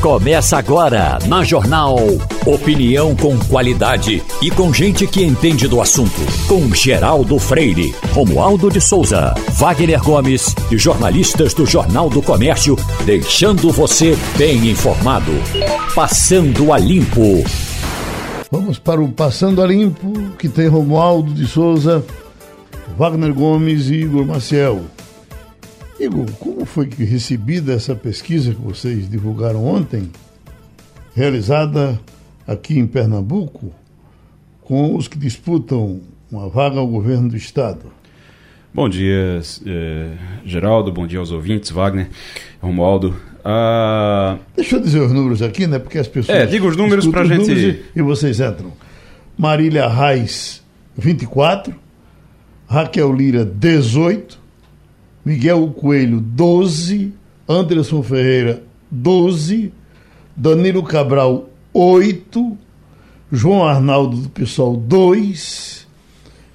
Começa agora na Jornal. Opinião com qualidade e com gente que entende do assunto. Com Geraldo Freire, Romualdo de Souza, Wagner Gomes e jornalistas do Jornal do Comércio, deixando você bem informado. Passando a Limpo. Vamos para o Passando a Limpo, que tem Romualdo de Souza, Wagner Gomes e Igor Maciel. Igor, como foi que recebida essa pesquisa que vocês divulgaram ontem, realizada aqui em Pernambuco, com os que disputam uma vaga ao governo do Estado? Bom dia, eh, Geraldo, bom dia aos ouvintes, Wagner, Romualdo. Ah... Deixa eu dizer os números aqui, né? Porque as pessoas. É, diga os números para a gente. E, e vocês entram. Marília Reis, 24. Raquel Lira, 18. Miguel Coelho, 12, Anderson Ferreira, 12, Danilo Cabral, 8, João Arnaldo do PSOL, 2,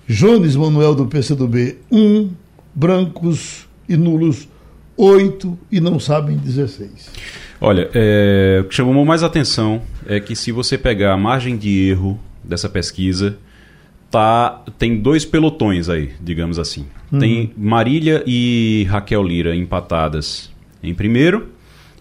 Jones Manuel do PCdoB, 1, brancos e nulos, 8 e não sabem 16. Olha, é, o que chamou mais atenção é que se você pegar a margem de erro dessa pesquisa, tá, tem dois pelotões aí, digamos assim. Uhum. Tem Marília e Raquel Lira empatadas em primeiro.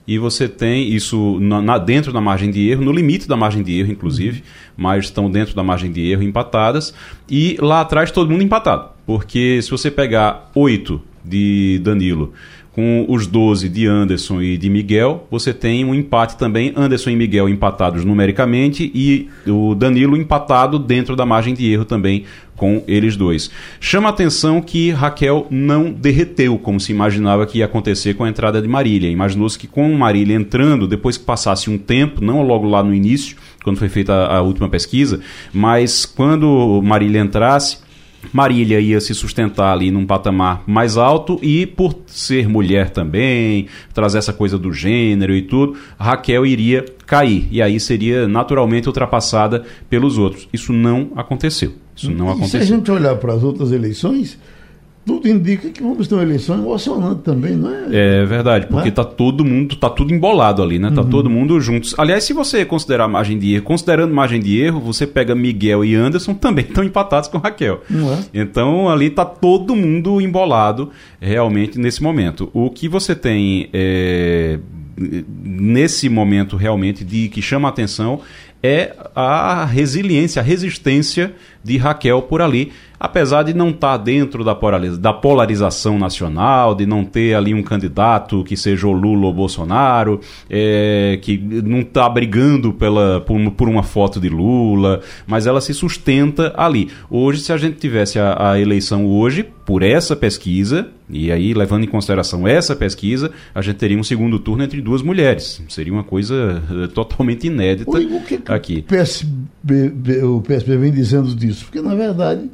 E você tem isso na, na, dentro da margem de erro, no limite da margem de erro, inclusive, uhum. mas estão dentro da margem de erro empatadas. E lá atrás todo mundo empatado. Porque se você pegar oito de Danilo com os 12 de Anderson e de Miguel, você tem um empate também, Anderson e Miguel empatados numericamente e o Danilo empatado dentro da margem de erro também com eles dois. Chama atenção que Raquel não derreteu, como se imaginava que ia acontecer com a entrada de Marília. Imaginou-se que com Marília entrando, depois que passasse um tempo, não logo lá no início, quando foi feita a, a última pesquisa, mas quando Marília entrasse, Marília ia se sustentar ali num patamar mais alto e por ser mulher também, trazer essa coisa do gênero e tudo, Raquel iria cair e aí seria naturalmente ultrapassada pelos outros. Isso não aconteceu. Isso não e aconteceu. Se a gente olhar para as outras eleições, tudo indica que vamos ter uma eleição emocionante também, não é? É verdade, porque está é? todo mundo, tá tudo embolado ali, né? Tá uhum. todo mundo juntos. Aliás, se você considerar margem de erro, considerando margem de erro, você pega Miguel e Anderson também estão empatados com Raquel. É? Então ali tá todo mundo embolado realmente nesse momento. O que você tem é, nesse momento realmente de que chama a atenção é a resiliência, a resistência de Raquel por ali apesar de não estar tá dentro da, da polarização nacional, de não ter ali um candidato que seja o Lula ou Bolsonaro, é, que não está brigando pela, por, por, uma foto de Lula, mas ela se sustenta ali. Hoje, se a gente tivesse a, a eleição hoje, por essa pesquisa, e aí levando em consideração essa pesquisa, a gente teria um segundo turno entre duas mulheres. Seria uma coisa eh, totalmente inédita o que que aqui. O PSB, o PSB vem dizendo disso, porque na verdade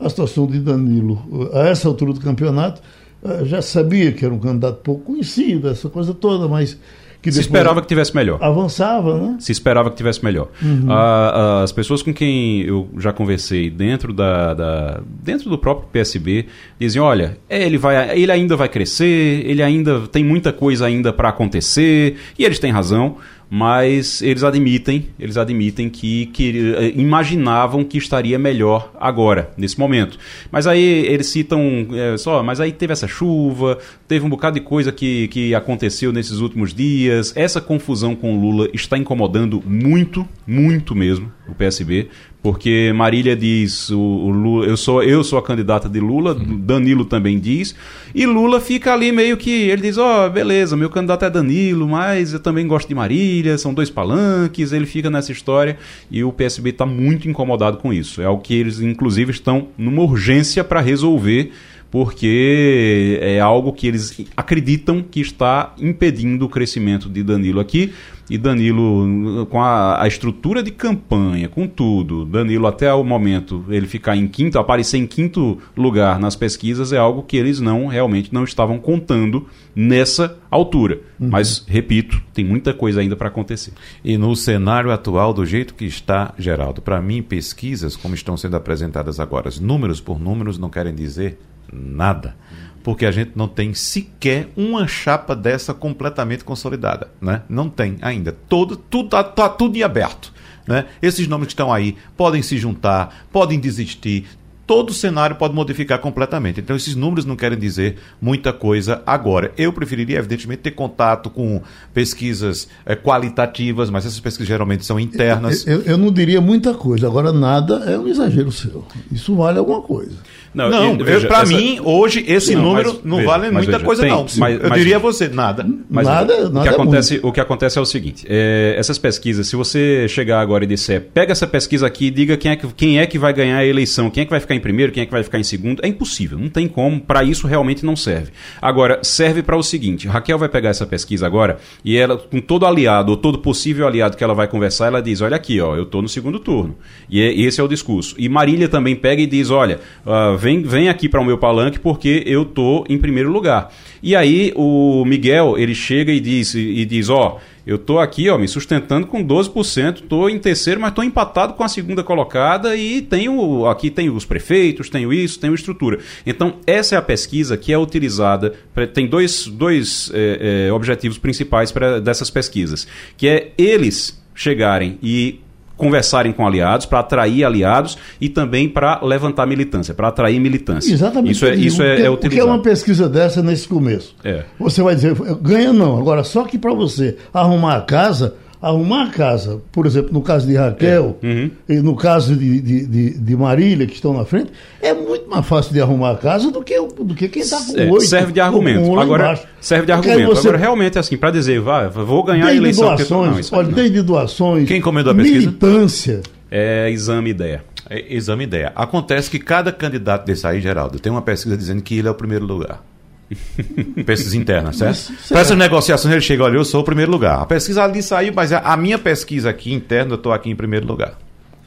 a situação de Danilo. A essa altura do campeonato, eh, já sabia que era um candidato pouco conhecido, essa coisa toda, mas que se esperava que tivesse melhor. Avançava, né? Se esperava que tivesse melhor. Uhum. Ah, as pessoas com quem eu já conversei dentro da, da, dentro do próprio PSB diziam, olha, ele vai, ele ainda vai crescer, ele ainda tem muita coisa ainda para acontecer e eles têm razão mas eles admitem, eles admitem que, que eh, imaginavam que estaria melhor agora, nesse momento. Mas aí eles citam é, só, mas aí teve essa chuva, teve um bocado de coisa que, que aconteceu nesses últimos dias. Essa confusão com o Lula está incomodando muito, muito mesmo o PSB. Porque Marília diz, o, o Lula, eu sou eu sou a candidata de Lula, uhum. Danilo também diz, e Lula fica ali meio que ele diz, ó, oh, beleza, meu candidato é Danilo, mas eu também gosto de Marília, são dois palanques, ele fica nessa história e o PSB está muito incomodado com isso. É o que eles inclusive estão numa urgência para resolver porque é algo que eles acreditam que está impedindo o crescimento de Danilo aqui. E Danilo, com a, a, estrutura de campanha, com tudo, Danilo até o momento, ele ficar em quinto, aparecer em quinto lugar nas pesquisas é algo que eles não realmente não estavam contando nessa altura. Uhum. Mas, repito, tem muita coisa ainda para acontecer. E no cenário atual, do jeito que está, Geraldo, para mim, pesquisas, como estão sendo apresentadas agora, números por números, não querem dizer nada. porque a gente não tem sequer uma chapa dessa completamente consolidada, né? Não tem ainda. Todo, tudo tá, tá tudo em aberto. Né? Esses nomes que estão aí podem se juntar, podem desistir, todo o cenário pode modificar completamente. Então, esses números não querem dizer muita coisa agora. Eu preferiria, evidentemente, ter contato com pesquisas é, qualitativas, mas essas pesquisas geralmente são internas. Eu, eu, não diria muita coisa, agora nada é um exagero seu. Isso vale alguma coisa. Não, não para essa... mim, hoje, esse não, número mas, não veja, vale muita veja, coisa, tem, não. Mas, eu mas, diria a você, nada. Mas, nada, nada o, que é acontece, muito. o que acontece é o seguinte: é, essas pesquisas, se você chegar agora e disser, pega essa pesquisa aqui e diga quem é, que, quem é que vai ganhar a eleição, quem é que vai ficar em primeiro, quem é que vai ficar em segundo, é impossível. Não tem como, para isso realmente não serve. Agora, serve para o seguinte: Raquel vai pegar essa pesquisa agora e ela, com todo aliado, ou todo possível aliado que ela vai conversar, ela diz: olha aqui, ó, eu estou no segundo turno. E é, esse é o discurso. E Marília também pega e diz: olha, uh, vem, vem aqui para o meu palanque porque eu tô em primeiro lugar. E aí o Miguel, ele chega e diz, e diz ó, eu tô aqui, ó, me sustentando com 12%, tô em terceiro, mas tô empatado com a segunda colocada e tenho, aqui tenho os prefeitos, tenho isso, tenho estrutura. Então, essa é a pesquisa que é utilizada, pra, tem dois, dois é, é, objetivos principais para dessas pesquisas, que é eles chegarem e conversarem com aliados, para atrair aliados e também para levantar militância, para atrair militância. Exatamente. Isso é, isso é, é utilizado. O que é uma pesquisa dessa nesse começo? É. Você vai dizer, ganha não. Agora, só que para você arrumar a casa, arrumar a casa, por exemplo, no caso de Raquel é. uhum. e no caso de, de, de, de, Marília, que estão na frente, é muito mais fácil de arrumar a casa do que, do que quem está com é, oito. Serve de argumento. Agora, serve de argumento. Você... Agora, realmente, assim, para dizer, vai, vou ganhar desde a eleição. Doações, não, olha, desde doações, quem encomendou a pesquisa? militância. É exame ideia. É, exame ideia. Acontece que cada candidato desse aí, Geraldo, tem uma pesquisa dizendo que ele é o primeiro lugar. pesquisa interna, certo? Para essas negociações ele chega, olha, eu sou o primeiro lugar. A pesquisa ali saiu, mas a minha pesquisa aqui interna, eu estou aqui em primeiro lugar.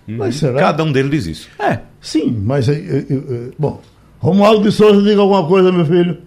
Mas será? Cada um deles diz isso. É. Sim, mas. Eu, eu, eu, bom, Romualdo de Souza, diga alguma coisa, meu filho.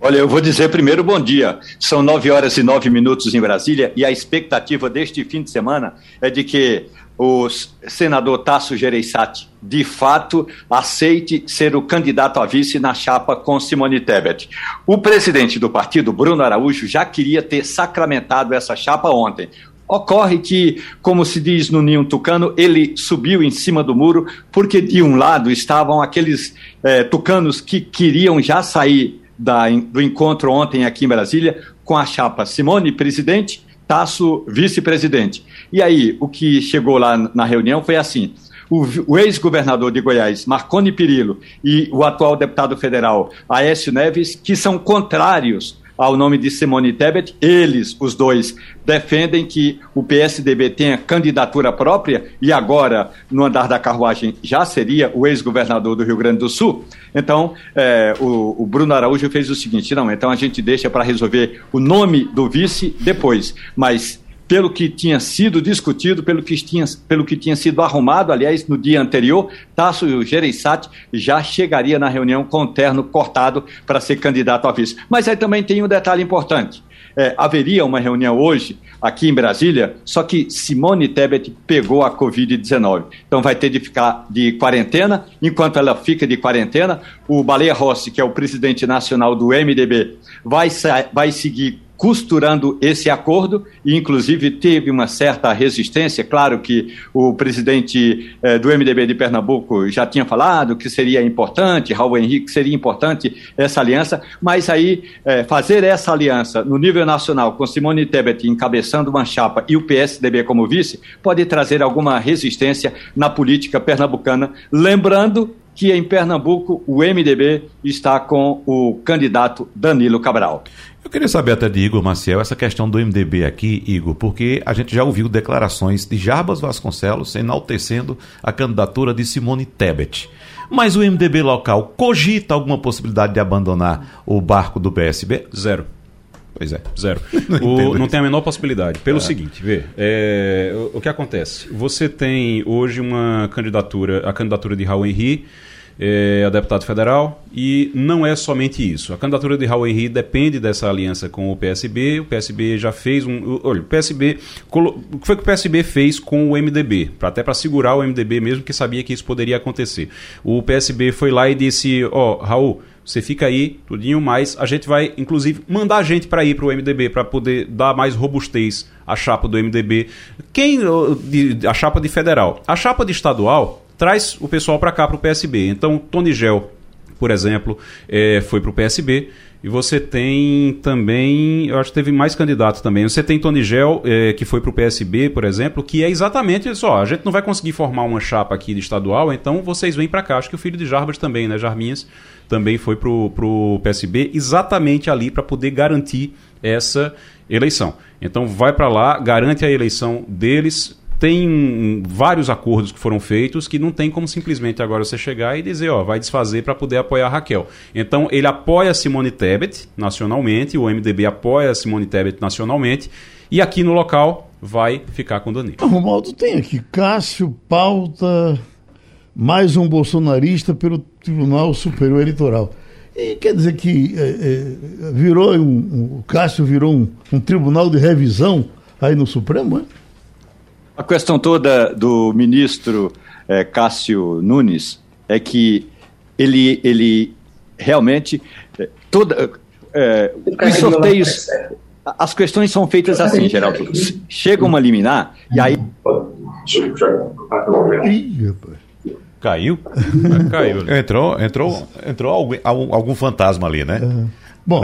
Olha, eu vou dizer primeiro bom dia. São nove horas e nove minutos em Brasília e a expectativa deste fim de semana é de que o senador Tasso Gereissati, de fato, aceite ser o candidato a vice na chapa com Simone Tebet. O presidente do partido, Bruno Araújo, já queria ter sacramentado essa chapa ontem. Ocorre que, como se diz no Ninho Tucano, ele subiu em cima do muro, porque de um lado estavam aqueles eh, tucanos que queriam já sair da, do encontro ontem aqui em Brasília com a chapa Simone, presidente, Tasso, vice-presidente. E aí, o que chegou lá na reunião foi assim: o, o ex-governador de Goiás, Marconi Perillo, e o atual deputado federal, Aécio Neves, que são contrários ao nome de Simone Tebet. Eles, os dois, defendem que o PSDB tenha candidatura própria e agora, no andar da carruagem, já seria o ex-governador do Rio Grande do Sul. Então, é, o, o, Bruno Araújo fez o seguinte: não, então a gente deixa para resolver o nome do vice depois, mas pelo que tinha sido discutido, pelo que tinha, pelo que tinha sido arrumado, aliás, no dia anterior, Tasso Gereissati já chegaria na reunião com o terno cortado para ser candidato a vice. Mas aí também tem um detalhe importante. É, haveria uma reunião hoje aqui em Brasília, só que Simone Tebet pegou a Covid-19. Então vai ter de ficar de quarentena. Enquanto ela fica de quarentena, o Baleia Rossi, que é o presidente nacional do MDB, vai, vai seguir costurando esse acordo e, inclusive, teve uma certa resistência. Claro que o presidente eh, do MDB de Pernambuco já tinha falado que seria importante, Raul Henrique, seria importante essa aliança, mas aí eh, fazer essa aliança no nível nacional com Simone Tebet encabeçando uma chapa e o PSDB como vice pode trazer alguma resistência na política pernambucana. Lembrando que em Pernambuco o MDB está com o candidato Danilo Cabral. Eu queria saber até de Igor Maciel essa questão do MDB aqui, Igor, porque a gente já ouviu declarações de Jarbas Vasconcelos enaltecendo a candidatura de Simone Tebet. Mas o MDB local cogita alguma possibilidade de abandonar o barco do PSB? Zero. Pois é, zero. Não, o, não tem a menor possibilidade. Pelo é. seguinte, vê, é, o, o, que acontece? Você tem hoje uma candidatura, a candidatura de Raul Henry, é, a deputado federal, e não é somente isso. A candidatura de Raul Henry depende dessa aliança com o PSB. O PSB já fez um. Olha, o PSB. O que foi que o PSB fez com o MDB? Pra, até para segurar o MDB mesmo, que sabia que isso poderia acontecer. O PSB foi lá e disse: Ó, oh, Raul você fica aí, tudinho, mas a gente vai, inclusive, mandar gente para ir para o MDB, para poder dar mais robustez à chapa do MDB. Quem, a chapa de federal. A chapa de estadual traz o pessoal para cá, para o PSB. Então, Tony Gel, por exemplo, é, foi para o PSB. E você tem também, eu acho que teve mais candidatos também. Você tem Tony Gel, é, que foi para o PSB, por exemplo, que é exatamente isso. Ó, a gente não vai conseguir formar uma chapa aqui de estadual, então vocês vêm para cá. Acho que o filho de Jarbas também, né? Jarminhas também foi para o PSB, exatamente ali para poder garantir essa eleição. Então vai para lá, garante a eleição deles tem vários acordos que foram feitos que não tem como simplesmente agora você chegar e dizer, ó, vai desfazer para poder apoiar a Raquel. Então, ele apoia Simone Tebet nacionalmente, o MDB apoia Simone Tebet nacionalmente, e aqui no local vai ficar com Danilo. O Romaldo tem aqui, Cássio pauta mais um bolsonarista pelo Tribunal Superior Eleitoral. E quer dizer que é, é, virou um, um, o Cássio virou um, um tribunal de revisão aí no Supremo, é? A questão toda do ministro é, Cássio Nunes é que ele, ele realmente toda os sorteios as questões são feitas assim, Geraldo. Chega uma liminar e aí Caiu? Caiu. Entrou, entrou, entrou algum, algum fantasma ali, né? bom,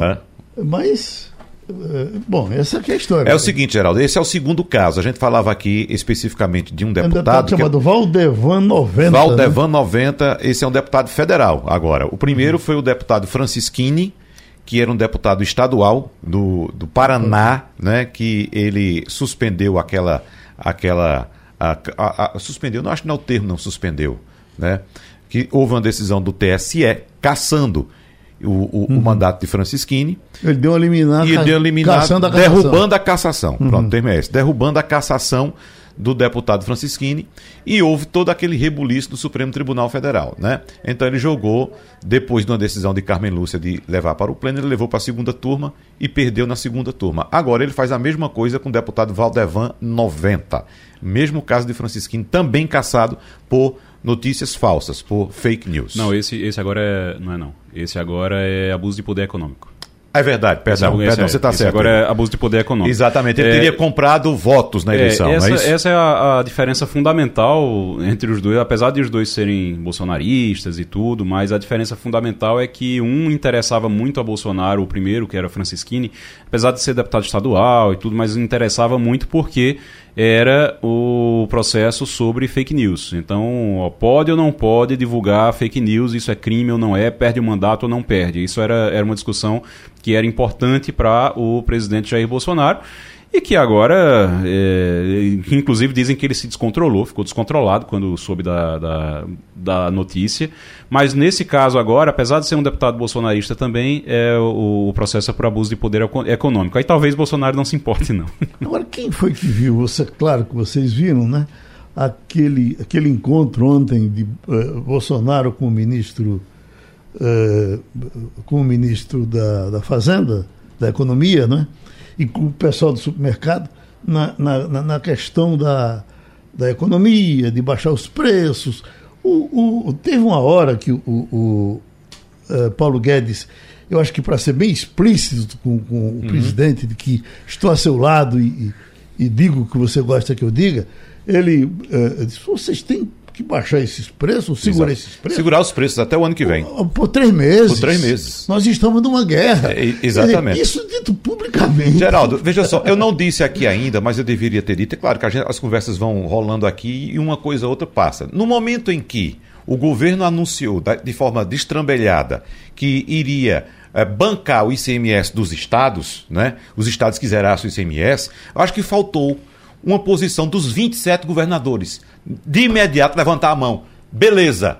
mas é, bom, essa é a história. É o seguinte, Geraldo, esse é o segundo caso. A gente falava aqui especificamente de um deputado. Um deputado chamado é... Valdevan 90. Valdevan né? 90, esse é um deputado federal. Agora, o primeiro uhum. foi o deputado Francisquini, que era um deputado estadual do, do Paraná, uhum. né? Que ele suspendeu aquela. aquela a, a, a, suspendeu, não acho que não é o termo, não suspendeu, né? Que houve uma decisão do TSE caçando o, o, uhum. o mandato de Francisquini. Ele deu uma e deu eliminar derrubando a cassação. Uhum. Pronto, termo é esse. Derrubando a cassação do deputado Francisquini e houve todo aquele rebuliço do Supremo Tribunal Federal, né? Então ele jogou, depois de uma decisão de Carmen Lúcia de levar para o pleno, ele levou para a segunda turma e perdeu na segunda turma. Agora ele faz a mesma coisa com o deputado Valdevan 90. Mesmo caso de Francisquini, também caçado por notícias falsas, por fake news. Não, esse, esse agora é, não é não. Esse agora é abuso de poder econômico. É verdade, perdão, esse, perdão, você está certo. Agora é abuso de poder econômico. Exatamente, ele é, teria comprado votos na eleição, é, essa, é essa é a, a, diferença fundamental entre os dois, apesar de os dois serem bolsonaristas e tudo, mas a diferença fundamental é que um interessava muito a Bolsonaro, o primeiro, que era Francisquini, apesar de ser deputado estadual e tudo, mas interessava muito porque era o processo sobre fake news. Então, pode ou não pode divulgar fake news, isso é crime ou não é, perde o mandato ou não perde. Isso era, era uma discussão que era importante para o presidente Jair Bolsonaro e que agora, é, inclusive dizem que ele se descontrolou, ficou descontrolado quando soube da, da, da, notícia. Mas nesse caso agora, apesar de ser um deputado bolsonarista também, é, o, o processo é por abuso de poder econômico. Aí talvez Bolsonaro não se importe, não. Agora, quem foi que viu? Você, claro que vocês viram, né? Aquele, aquele encontro ontem de uh, Bolsonaro com o ministro, uh, com o ministro da, da Fazenda, da Economia, né? E com o pessoal do supermercado na, na, na questão da, da economia, de baixar os preços. O, o, teve uma hora que o, o uh, Paulo Guedes, eu acho que para ser bem explícito com, com o uhum. presidente, de que estou a seu lado e, e, e, digo o que você gosta que eu diga, ele uh, disse: vocês têm que baixar esses preços, segurar Exato. esses preços. Segurar os preços até o ano que vem. Por, por três meses. Por três meses. Nós estamos numa guerra. É, exatamente. Isso dito publicamente. Geraldo, veja só, eu não disse aqui ainda, mas eu deveria ter dito. É claro que gente, as conversas vão rolando aqui e uma coisa ou outra passa. No momento em que o governo anunciou de forma destrambelhada que iria é, bancar o ICMS dos estados, né? Os estados que zerassem o ICMS, acho que faltou uma posição dos 27 governadores. De imediato levantar a mão. Beleza.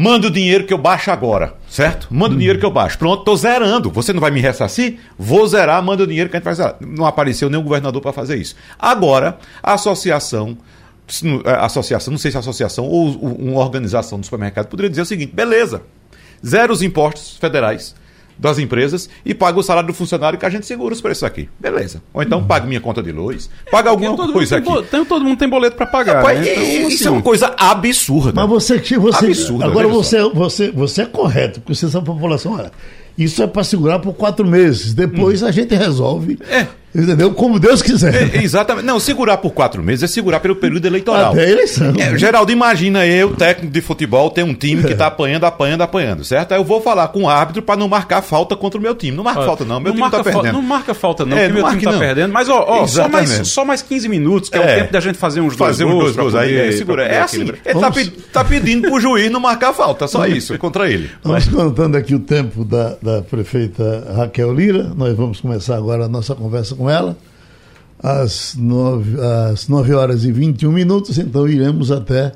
Manda o dinheiro que eu baixo agora, certo? Manda o dinheiro que eu baixo. Pronto, tô zerando. Você não vai me ressarcir? Vou zerar, manda o dinheiro que a gente vai zerar. Não apareceu nenhum governador para fazer isso. Agora, a associação, a associação, não sei se a associação ou uma organização do supermercado poderia dizer o seguinte: beleza, zero os impostos federais das empresas e paga o salário do funcionário que a gente segura os preços aqui. Beleza. Ou então paga minha conta de luz, paga alguma todo coisa aqui. bo- tem- todo mundo tem boleto pra pagar. Rapaz, né? Então, isso assim, é uma coisa absurda. Mas você, que- você Absurdo, agora você, você, você é correto, porque você sabe a população. olha, Isso é para segurar por quatro meses. Depois a gente resolve. É. Entendeu? Como Deus quiser. É, exatamente. Não, segurar por quatro meses é segurar pelo período eleitoral. Até a eleição. É, Geraldo, imagina eu, técnico de futebol, tem um time que tá apanhando, apanhando, apanhando, certo? Aí eu vou falar com o árbitro para não marcar falta contra o meu time. Não marca falta, não. Meu time tá perdendo. Não marca falta, não, É, porque não meu time tá não. perdendo. Mas, ó, ó só, mais, só mais 15 minutos, que é, É. o tempo da gente fazer uns dois Fazer uns gols. dois pra gols aí, poder- é, segura. É assim. Ele tá, Vamos- pe- tá pedindo pro juiz não marcar falta, só isso, é contra ele. Vamos contando aqui o tempo da, da prefeita Raquel Lira. Nós vamos começar agora a nossa conversa com ela. Às 9, às 9 horas e 21 minutos, então iremos até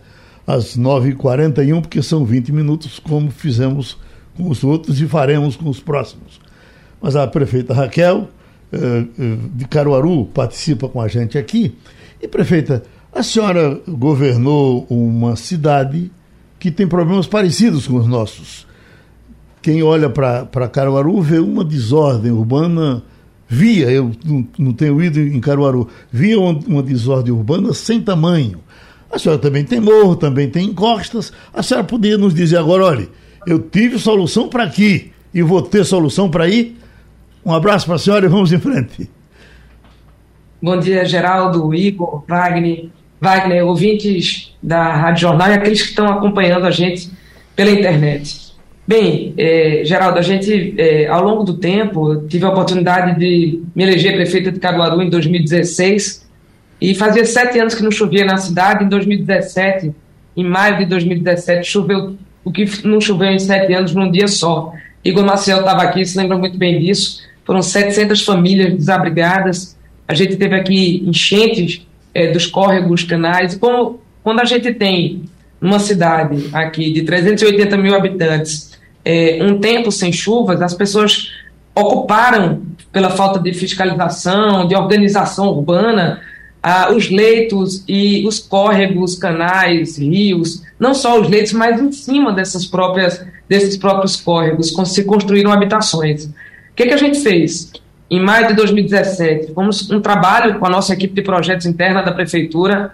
às 9h41, porque são 20 minutos, como fizemos com os outros e faremos com os próximos. Mas a prefeita Raquel, eh, eh, de Caruaru, participa com a gente aqui. E, prefeita, a senhora governou uma cidade que tem problemas parecidos com os nossos. Quem olha para Caruaru vê uma desordem urbana, via, eu não, tenho ido em Caruaru, via uma, uma desordem urbana sem tamanho. A senhora também tem morro, também tem encostas. A senhora poderia nos dizer agora, olha, eu tive solução para aqui e vou ter solução para aí? Um abraço para a senhora e vamos em frente. Bom dia, Geraldo, Igor, Wagner, Wagner, ouvintes da Rádio Jornal e aqueles que estão acompanhando a gente pela internet. Bem, eh, Geraldo, a gente, eh, ao longo do tempo, tive a oportunidade de me eleger prefeita de Caruaru em 2016 e fazia sete anos que não chovia na cidade. Em 2017, em maio de 2017, choveu o que não choveu em sete anos num dia só. Igor Maciel estava aqui, se lembra muito bem disso. Foram 700 famílias desabrigadas. A gente teve aqui enchentes eh, dos córregos, canais. E como, quando a gente tem numa cidade aqui de 380 mil habitantes eh, um tempo sem chuvas, as pessoas ocuparam, pela falta de fiscalização, de organização urbana, ah, os leitos e os córregos, canais, rios, não só os leitos, mas em cima dessas próprias, desses próprios córregos, se construíram habitações. O que, que a gente fez? Em maio de 2017, fomos um trabalho com a nossa equipe de projetos interna da Prefeitura,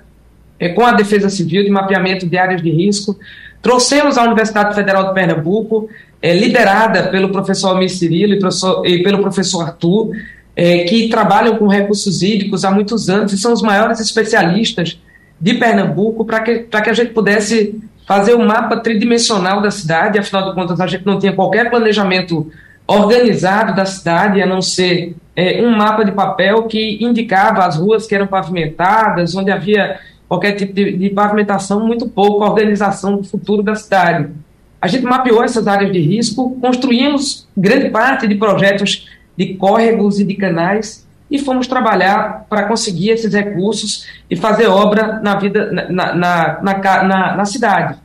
com a Defesa Civil de mapeamento de áreas de risco. Trouxemos à Universidade Federal de Pernambuco, eh, liderada pelo professor Almir Cirilo e, professor- e pelo professor Arthur, eh, que trabalham com recursos hídricos há muitos anos e são os maiores especialistas de Pernambuco para que, que a gente pudesse fazer o mapa tridimensional da cidade. Afinal de contas, a gente não tinha qualquer planejamento organizado da cidade, a não ser eh, um mapa de papel que indicava as ruas que eram pavimentadas, onde havia qualquer tipo de, de pavimentação, muito pouco a organização do futuro da cidade. A gente mapeou essas áreas de risco, construímos grande parte de projetos de córregos e de canais e fomos trabalhar para conseguir esses recursos e fazer obra na vida na, na, na, na, cidade.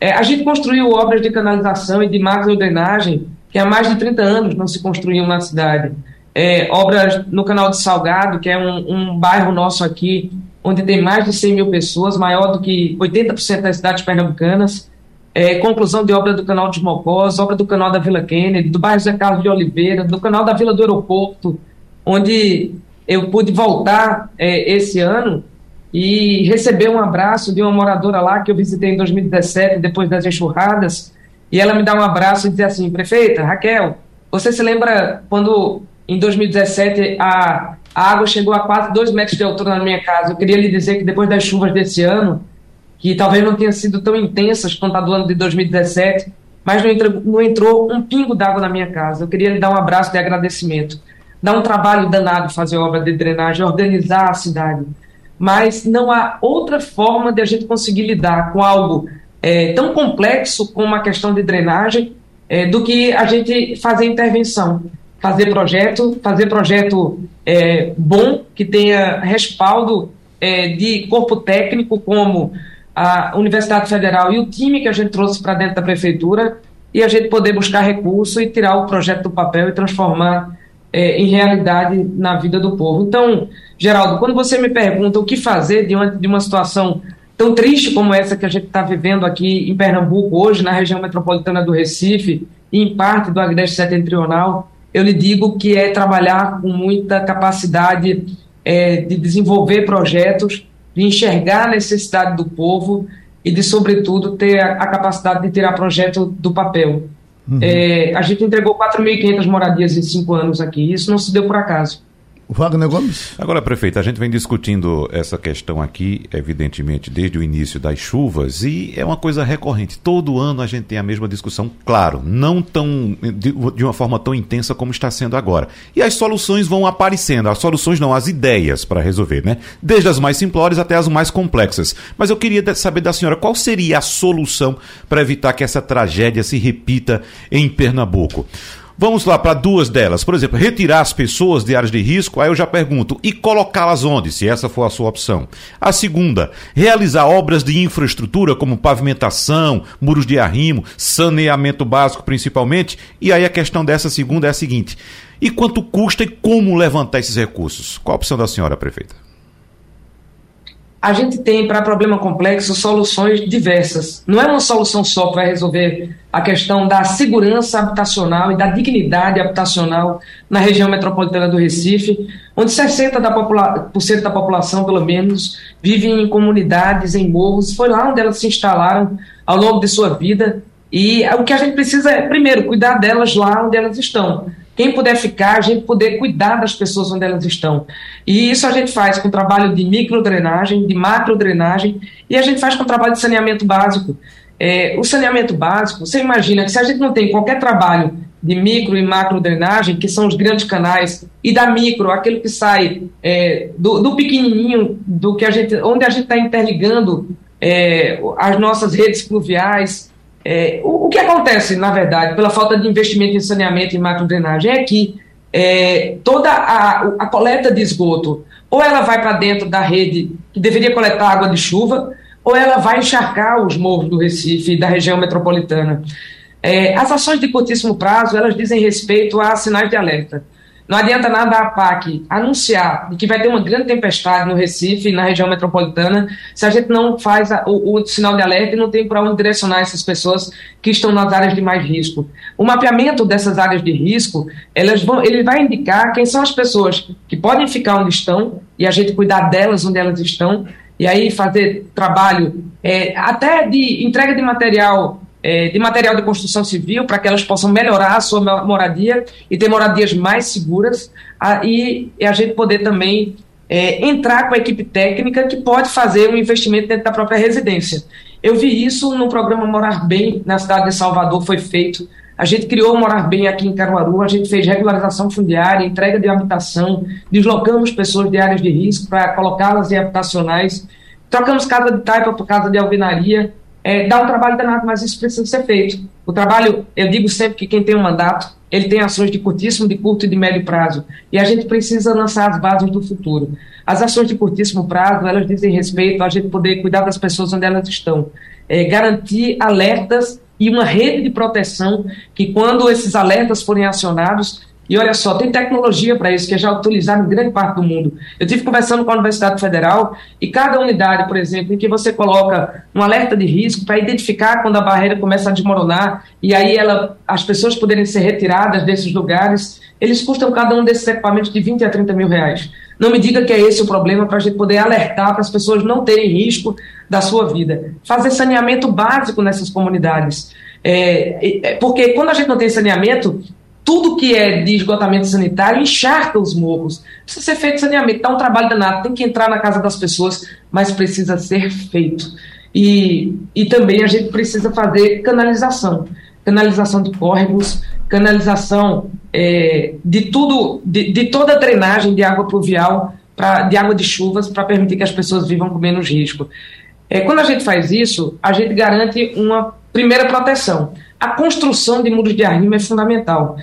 É, a gente construiu obras de canalização e de macro-drenagem que há mais de 30 anos não se construíam na cidade. É, obras no Canal de Salgado, que é um, um bairro nosso aqui, onde tem mais de 100 mil pessoas, maior do que 80% das cidades pernambucanas. É, conclusão de obra do Canal de Mocós, obra do Canal da Vila Kennedy, do bairro Zé Carlos de Oliveira, do Canal da Vila do Aeroporto, onde eu pude voltar é, esse ano e receber um abraço de uma moradora lá que eu visitei em 2017, depois das enxurradas, e ela me dá um abraço e diz assim, prefeita, Raquel, você se lembra quando em 2017 a, a água chegou a quase dois metros de altura na minha casa? Eu queria lhe dizer que depois das chuvas desse ano, que talvez não tenham sido tão intensas quanto a do ano de 2017, mas não entrou, não entrou um pingo d'água na minha casa. Eu queria lhe dar um abraço de agradecimento. Dá um trabalho danado fazer obra de drenagem, organizar a cidade. Mas não há outra forma de a gente conseguir lidar com algo é, tão complexo como a questão de drenagem é, do que a gente fazer intervenção. Fazer projeto, fazer projeto é, bom, que tenha respaldo é, de corpo técnico, como a Universidade Federal e o time que a gente trouxe para dentro da prefeitura, e a gente poder buscar recurso e tirar o projeto do papel e transformar é, em realidade na vida do povo. Então, Geraldo, quando você me pergunta o que fazer diante de uma situação tão triste como essa que a gente está vivendo aqui em Pernambuco hoje, na região metropolitana do Recife, e em parte do Agreste Setentrional, eu lhe digo que é trabalhar com muita capacidade é, de desenvolver projetos, de enxergar a necessidade do povo e de, sobretudo, ter a, a capacidade de tirar projeto do papel. Uhum. É, a gente entregou 4.500 moradias em cinco anos aqui, isso não se deu por acaso. Wagner Gomes. Agora, prefeito, a gente vem discutindo essa questão aqui, evidentemente, desde o início das chuvas, e é uma coisa recorrente. Todo ano a gente tem a mesma discussão, claro, não tão de, de uma forma tão intensa como está sendo agora. E as soluções vão aparecendo, as soluções não, as ideias para resolver, né? Desde as mais simplórias até as mais complexas. Mas eu queria saber da senhora qual seria a solução para evitar que essa tragédia se repita em Pernambuco. Vamos lá para duas delas. Por exemplo, retirar as pessoas de áreas de risco, aí eu já pergunto, e colocá-las onde, se essa for a sua opção? A segunda, realizar obras de infraestrutura como pavimentação, muros de arrimo, saneamento básico principalmente. E aí a questão dessa segunda é a seguinte: e quanto custa e como levantar esses recursos? Qual a opção da senhora, prefeita? A gente tem para problema complexo soluções diversas. Não é uma solução só que vai resolver a questão da segurança habitacional e da dignidade habitacional na região metropolitana do Recife, onde 60% da, popula da população, pelo menos, vive em comunidades, em morros. Foi lá onde elas se instalaram ao longo de sua vida. E o que a gente precisa é, primeiro, cuidar delas lá onde elas estão quem puder ficar, a gente poder cuidar das pessoas onde elas estão. E isso a gente faz com trabalho de microdrenagem, de macrodrenagem, e a gente faz com trabalho de saneamento básico. É, o saneamento básico, você imagina que se a gente não tem qualquer trabalho de micro e macro drenagem, que são os grandes canais, e da micro, aquele que sai é, do, do, pequenininho, do que a gente, onde a gente está interligando é, as nossas redes fluviais, é, o, o, que acontece, na verdade, pela falta de investimento em saneamento e macrodrenagem é que é, toda a, a coleta de esgoto, ou ela vai para dentro da rede que deveria coletar água de chuva, ou ela vai encharcar os morros do Recife da região metropolitana. É, as ações de curtíssimo prazo, elas dizem respeito a sinais de alerta. Não adianta nada a PAC anunciar que vai ter uma grande tempestade no Recife, na região metropolitana, se a gente não faz a, o, o, sinal de alerta e não tem para onde direcionar essas pessoas que estão nas áreas de mais risco. O mapeamento dessas áreas de risco, elas vão, ele vai indicar quem são as pessoas que podem ficar onde estão e a gente cuidar delas onde elas estão, e aí fazer trabalho é, até de entrega de material é, de material de construção civil para que elas possam melhorar a sua moradia e ter moradias mais seguras a, e, e, a gente poder também é, entrar com a equipe técnica que pode fazer um investimento dentro da própria residência. Eu vi isso no programa Morar Bem, na cidade de Salvador, foi feito. A gente criou o Morar Bem aqui em Caruaru, a gente fez regularização fundiária, entrega de habitação, deslocamos pessoas de áreas de risco para colocá-las em habitacionais, trocamos casa de taipa por casa de alvenaria, é, dá um trabalho danado, mas isso precisa ser feito. O trabalho, eu digo sempre que quem tem um mandato, ele tem ações de curtíssimo, de curto e de médio prazo. E a gente precisa lançar as bases do futuro. As ações de curtíssimo prazo, elas dizem respeito a gente poder cuidar das pessoas onde elas estão. É, garantir alertas e uma rede de proteção que, quando esses alertas forem acionados, e olha só, tem tecnologia para isso, que é já utilizada em grande parte do mundo. Eu tive conversando com a Universidade Federal e cada unidade, por exemplo, em que você coloca um alerta de risco para identificar quando a barreira começa a desmoronar e aí ela, as pessoas poderem ser retiradas desses lugares, eles custam cada um desses equipamentos de 20 a 30 mil reais. Não me diga que é esse o problema para a gente poder alertar para as pessoas não terem risco da sua vida. Fazer saneamento básico nessas comunidades. É, é, porque quando a gente não tem saneamento, tudo que é de esgotamento sanitário encharca os morros. Precisa ser feito saneamento, dá um trabalho danado, tem que entrar na casa das pessoas, mas precisa ser feito. E, e também a gente precisa fazer canalização canalização de córregos, canalização é, de tudo, de, de, toda a drenagem de água pluvial, pra, de água de chuvas, para permitir que as pessoas vivam com menos risco. É, quando a gente faz isso, a gente garante uma primeira proteção. A construção de muros de arrimo é fundamental.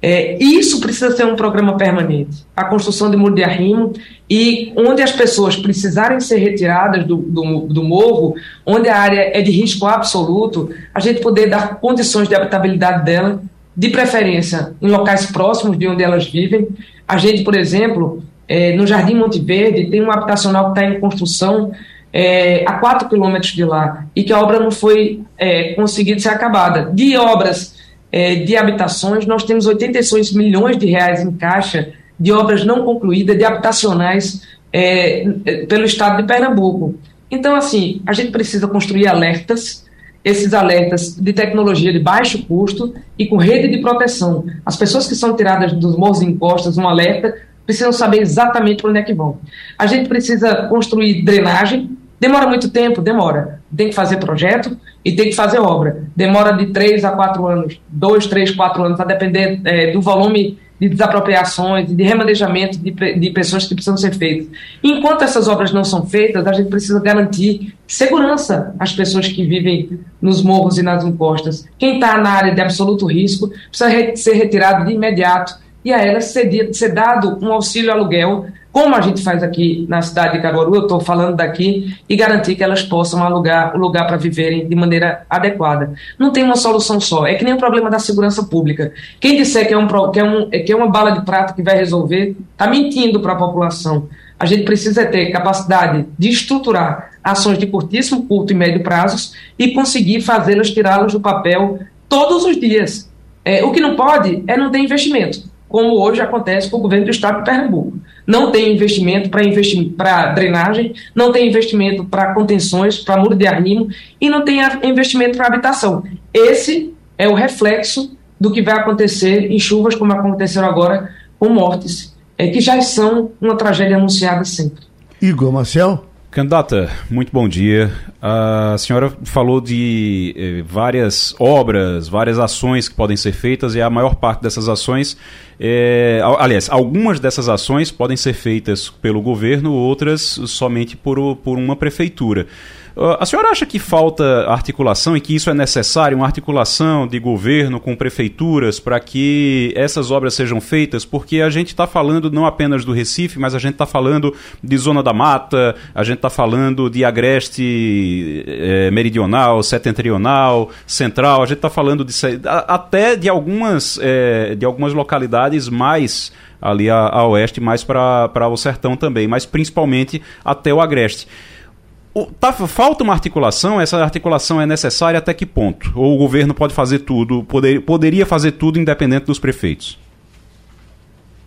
É, isso precisa ser um programa permanente. A construção de muro de arrimo e onde as pessoas precisarem ser retiradas do, do, do, morro, onde a área é de risco absoluto, a gente poder dar condições de habitabilidade dela, de preferência em locais próximos de onde elas vivem. A gente, por exemplo, é, no Jardim Monte Verde, tem um habitacional que está em construção é, a 4 quilômetros de lá e que a obra não foi é, conseguida ser acabada. De obras é, de habitações, nós temos 86 milhões de reais em caixa de obras não concluídas, de habitacionais é, pelo estado de Pernambuco. Então, assim, a gente precisa construir alertas, esses alertas de tecnologia de baixo custo e com rede de proteção. As pessoas que são tiradas dos morros e encostas, um alerta, precisam saber exatamente para onde é que vão. A gente precisa construir drenagem. Demora muito tempo? Demora. Tem que fazer projeto e tem que fazer obra. Demora de três a quatro anos, dois, três, quatro anos, a depender é, do volume de desapropriações, de remanejamento de, de pessoas que precisam ser feitas. Enquanto essas obras não são feitas, a gente precisa garantir segurança às pessoas que vivem nos morros e nas encostas. Quem está na área de absoluto risco precisa re ser retirado de imediato e a elas ser, ser dado um auxílio aluguel como a gente faz aqui na cidade de Caruaru, eu estou falando daqui, e garantir que elas possam alugar o lugar para viverem de maneira adequada. Não tem uma solução só, é que nem o problema da segurança pública. Quem disser que é, um, que é, um, que é uma bala de prata que vai resolver, está mentindo para a população. A gente precisa ter capacidade de estruturar ações de curtíssimo, curto e médio prazos e conseguir fazê-las, tirá-las do papel todos os dias. É, o que não pode é não ter investimento como hoje acontece com o governo do estado de Pernambuco. Não tem investimento para para drenagem, não tem investimento para contenções, para muro de arrimo e não tem investimento para habitação. Esse é o reflexo do que vai acontecer em chuvas como aconteceram agora com mortes, é, que já são uma tragédia anunciada sempre. Igor Marcel? Candidata, muito bom dia. A senhora falou de eh, várias obras, várias ações que podem ser feitas e a maior parte dessas ações, eh, aliás, algumas dessas ações podem ser feitas pelo governo, outras somente por, por uma prefeitura. A senhora acha que falta articulação e que isso é necessário, uma articulação de governo com prefeituras para que essas obras sejam feitas? Porque a gente está falando não apenas do Recife, mas a gente está falando de Zona da Mata, a gente está falando de Agreste eh, Meridional, Setentrional, Central, a gente está falando de, até de algumas, eh, de algumas localidades mais ali a, a oeste, mais para o sertão também, mas principalmente até o Agreste tá, falta uma articulação, essa articulação é necessária até que ponto? Ou o governo pode fazer tudo, poder, poderia fazer tudo independente dos prefeitos?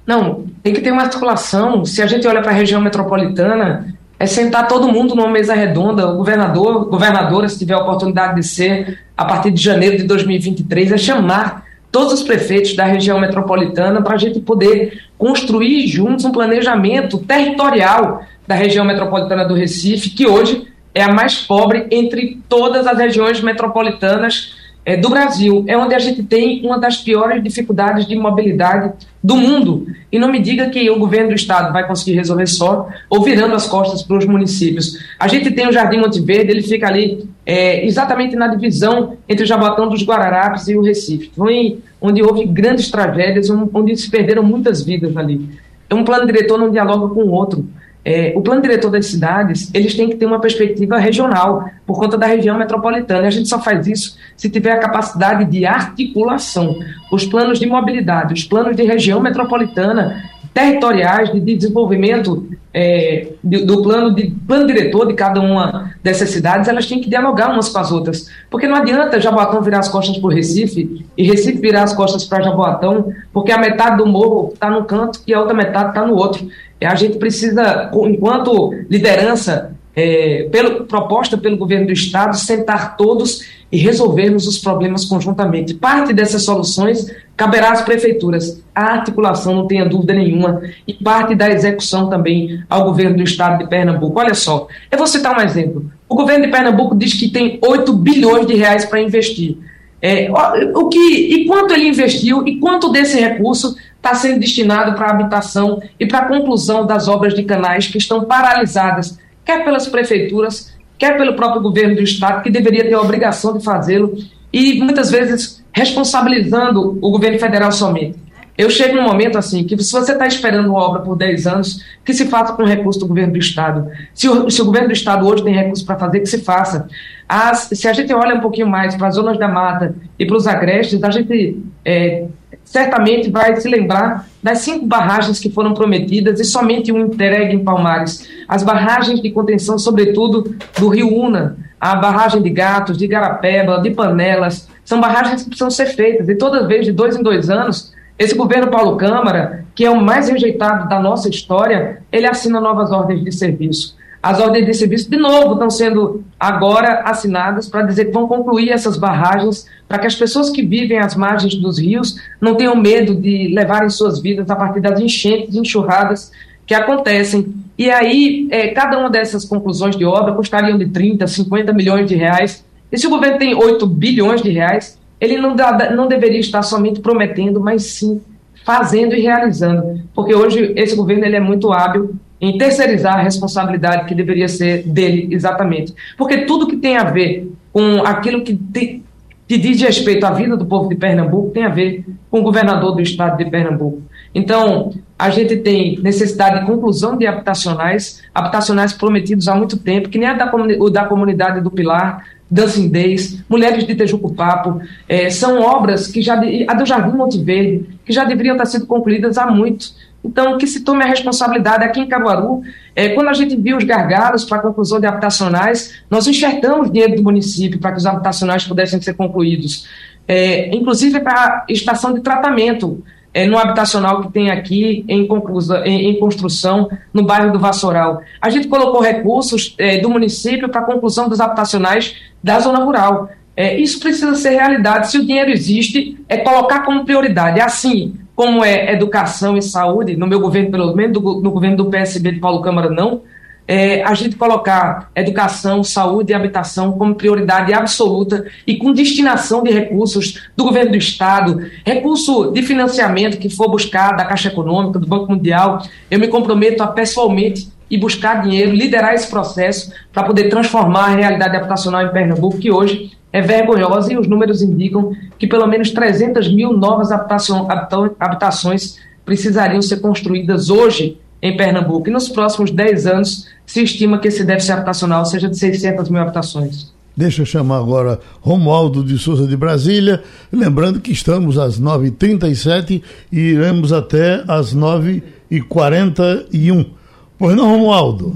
Não, tem que ter uma articulação. Se a gente olha para a região metropolitana, é sentar todo mundo numa mesa redonda, o governador, governadora, se tiver a oportunidade de ser, a partir de janeiro de 2023, é chamar todos os prefeitos da região metropolitana para a gente poder construir juntos um planejamento territorial da região metropolitana do Recife, que hoje é a mais pobre entre todas as regiões metropolitanas é, do Brasil. É onde a gente tem uma das piores dificuldades de mobilidade do mundo. E não me diga que o governo do estado vai conseguir resolver só, ou virando as costas para os municípios. A gente tem o Jardim Monte Verde, ele fica ali é, exatamente na divisão entre Jabotão dos Guararapes e o Recife. Foi onde houve grandes tragédias, onde se perderam muitas vidas ali. Um plano diretor não dialoga com o outro. É, o plano diretor das cidades, eles têm que ter uma perspectiva regional, por conta da região metropolitana. E a gente só faz isso se tiver a capacidade de articulação. Os planos de mobilidade, os planos de região metropolitana, territoriais de desenvolvimento é, do, plano de plano diretor de cada uma dessas cidades, elas têm que dialogar umas com as outras. Porque não adianta Jaboatão virar as costas para o Recife e Recife virar as costas para Jaboatão, porque a metade do morro está num canto e a outra metade está no outro. A gente precisa, enquanto liderança, é, pelo, proposta pelo governo do Estado, sentar todos e resolvermos os problemas conjuntamente. Parte dessas soluções caberá às prefeituras. A articulação, não tenha dúvida nenhuma, e parte da execução também ao governo do Estado de Pernambuco. Olha só, eu vou citar um exemplo. O governo de Pernambuco diz que tem 8 bilhões de reais para investir. É, o que, e quanto ele investiu e quanto desse recurso está sendo destinado para a habitação e para a conclusão das obras de canais que estão paralisadas, quer pelas prefeituras, quer pelo próprio governo do Estado, que deveria ter a obrigação de fazê-lo, e muitas vezes responsabilizando o governo federal somente. Eu chego num momento assim, que se você está esperando uma obra por 10 anos, que se faça com recurso do governo do Estado. Se o, se o governo do Estado hoje tem recurso para fazer, que se faça. As, se a gente olha um pouquinho mais para as zonas da mata e para os agrestes, a gente é, certamente vai se lembrar das cinco barragens que foram prometidas e somente um entregue em Palmares. As barragens de contenção, sobretudo do Rio Una, a barragem de Gatos, de Garapeba, de Panelas, são barragens que precisam ser feitas. E toda vez, de dois em dois anos, esse governo Paulo Câmara, que é o mais rejeitado da nossa história, ele assina novas ordens de serviço. As ordens de serviço, de novo, estão sendo agora assinadas para dizer que vão concluir essas barragens para que as pessoas que vivem às margens dos rios não tenham medo de levarem suas vidas a partir das enchentes enxurradas que acontecem. E aí, é, cada uma dessas conclusões de obra custariam de 30, 50 milhões de reais. E se o governo tem 8 bilhões de reais, ele não, dá, não deveria estar somente prometendo, mas sim fazendo e realizando. Porque hoje esse governo ele é muito hábil em terceirizar a responsabilidade que deveria ser dele exatamente. Porque tudo que tem a ver com aquilo que, te, que diz respeito à vida do povo de Pernambuco tem a ver com o governador do estado de Pernambuco. Então, a gente tem necessidade de conclusão de habitacionais, habitacionais prometidos há muito tempo, que nem a da, da comunidade do Pilar, Dancing Days, Mulheres de Tejuco Papo, é, são obras que já, a do Jardim Monte Verde, que já deveriam estar sendo concluídas há muito. Então, que se tome a responsabilidade aqui em Caruaru. É, quando a gente viu os gargalos para a conclusão de habitacionais, nós enxertamos dinheiro do município para que os habitacionais pudessem ser concluídos. É, inclusive para a estação de tratamento é, no habitacional que tem aqui em, conclusão, em, em, construção no bairro do Vassoural. A gente colocou recursos é, do município para a conclusão dos habitacionais da zona rural. É, isso precisa ser realidade. Se o dinheiro existe, é colocar como prioridade. É assim como é educação e saúde, no meu governo, pelo menos no governo do PSB de Paulo Câmara, não, é, a gente colocar educação, saúde e habitação como prioridade absoluta e com destinação de recursos do governo do Estado, recurso de financiamento que for buscar da Caixa Econômica, do Banco Mundial, eu me comprometo a pessoalmente e buscar dinheiro, liderar esse processo para poder transformar a realidade habitacional em Pernambuco, que hoje é vergonhosa e os números indicam que pelo menos 300 mil novas habitações precisariam ser construídas hoje em Pernambuco. E nos próximos 10 anos se estima que esse déficit habitacional seja de 600 mil habitações. Deixa eu chamar agora Romualdo de Souza de Brasília, lembrando que estamos às 9h37 e iremos até às 9h41. Pois não, Romualdo?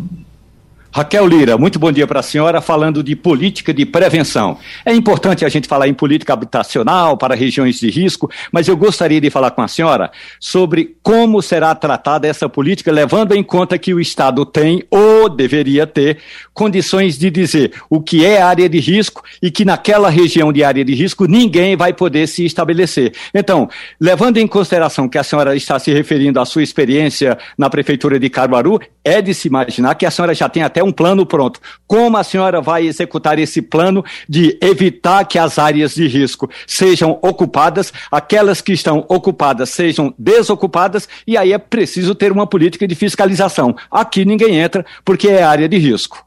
Raquel Lira, muito bom dia para a senhora, falando de política de prevenção. É importante a gente falar em política habitacional para regiões de risco, mas eu gostaria de falar com a senhora sobre como será tratada essa política, levando em conta que o Estado tem ou deveria ter condições de dizer o que é área de risco e que naquela região de área de risco ninguém vai poder se estabelecer. Então, levando em consideração que a senhora está se referindo à sua experiência na Prefeitura de Caruaru, é de se imaginar que a senhora já tem até até um plano pronto. Como a senhora vai executar esse plano de evitar que as áreas de risco sejam ocupadas, aquelas que estão ocupadas sejam desocupadas, e aí é preciso ter uma política de fiscalização. Aqui ninguém entra porque é área de risco.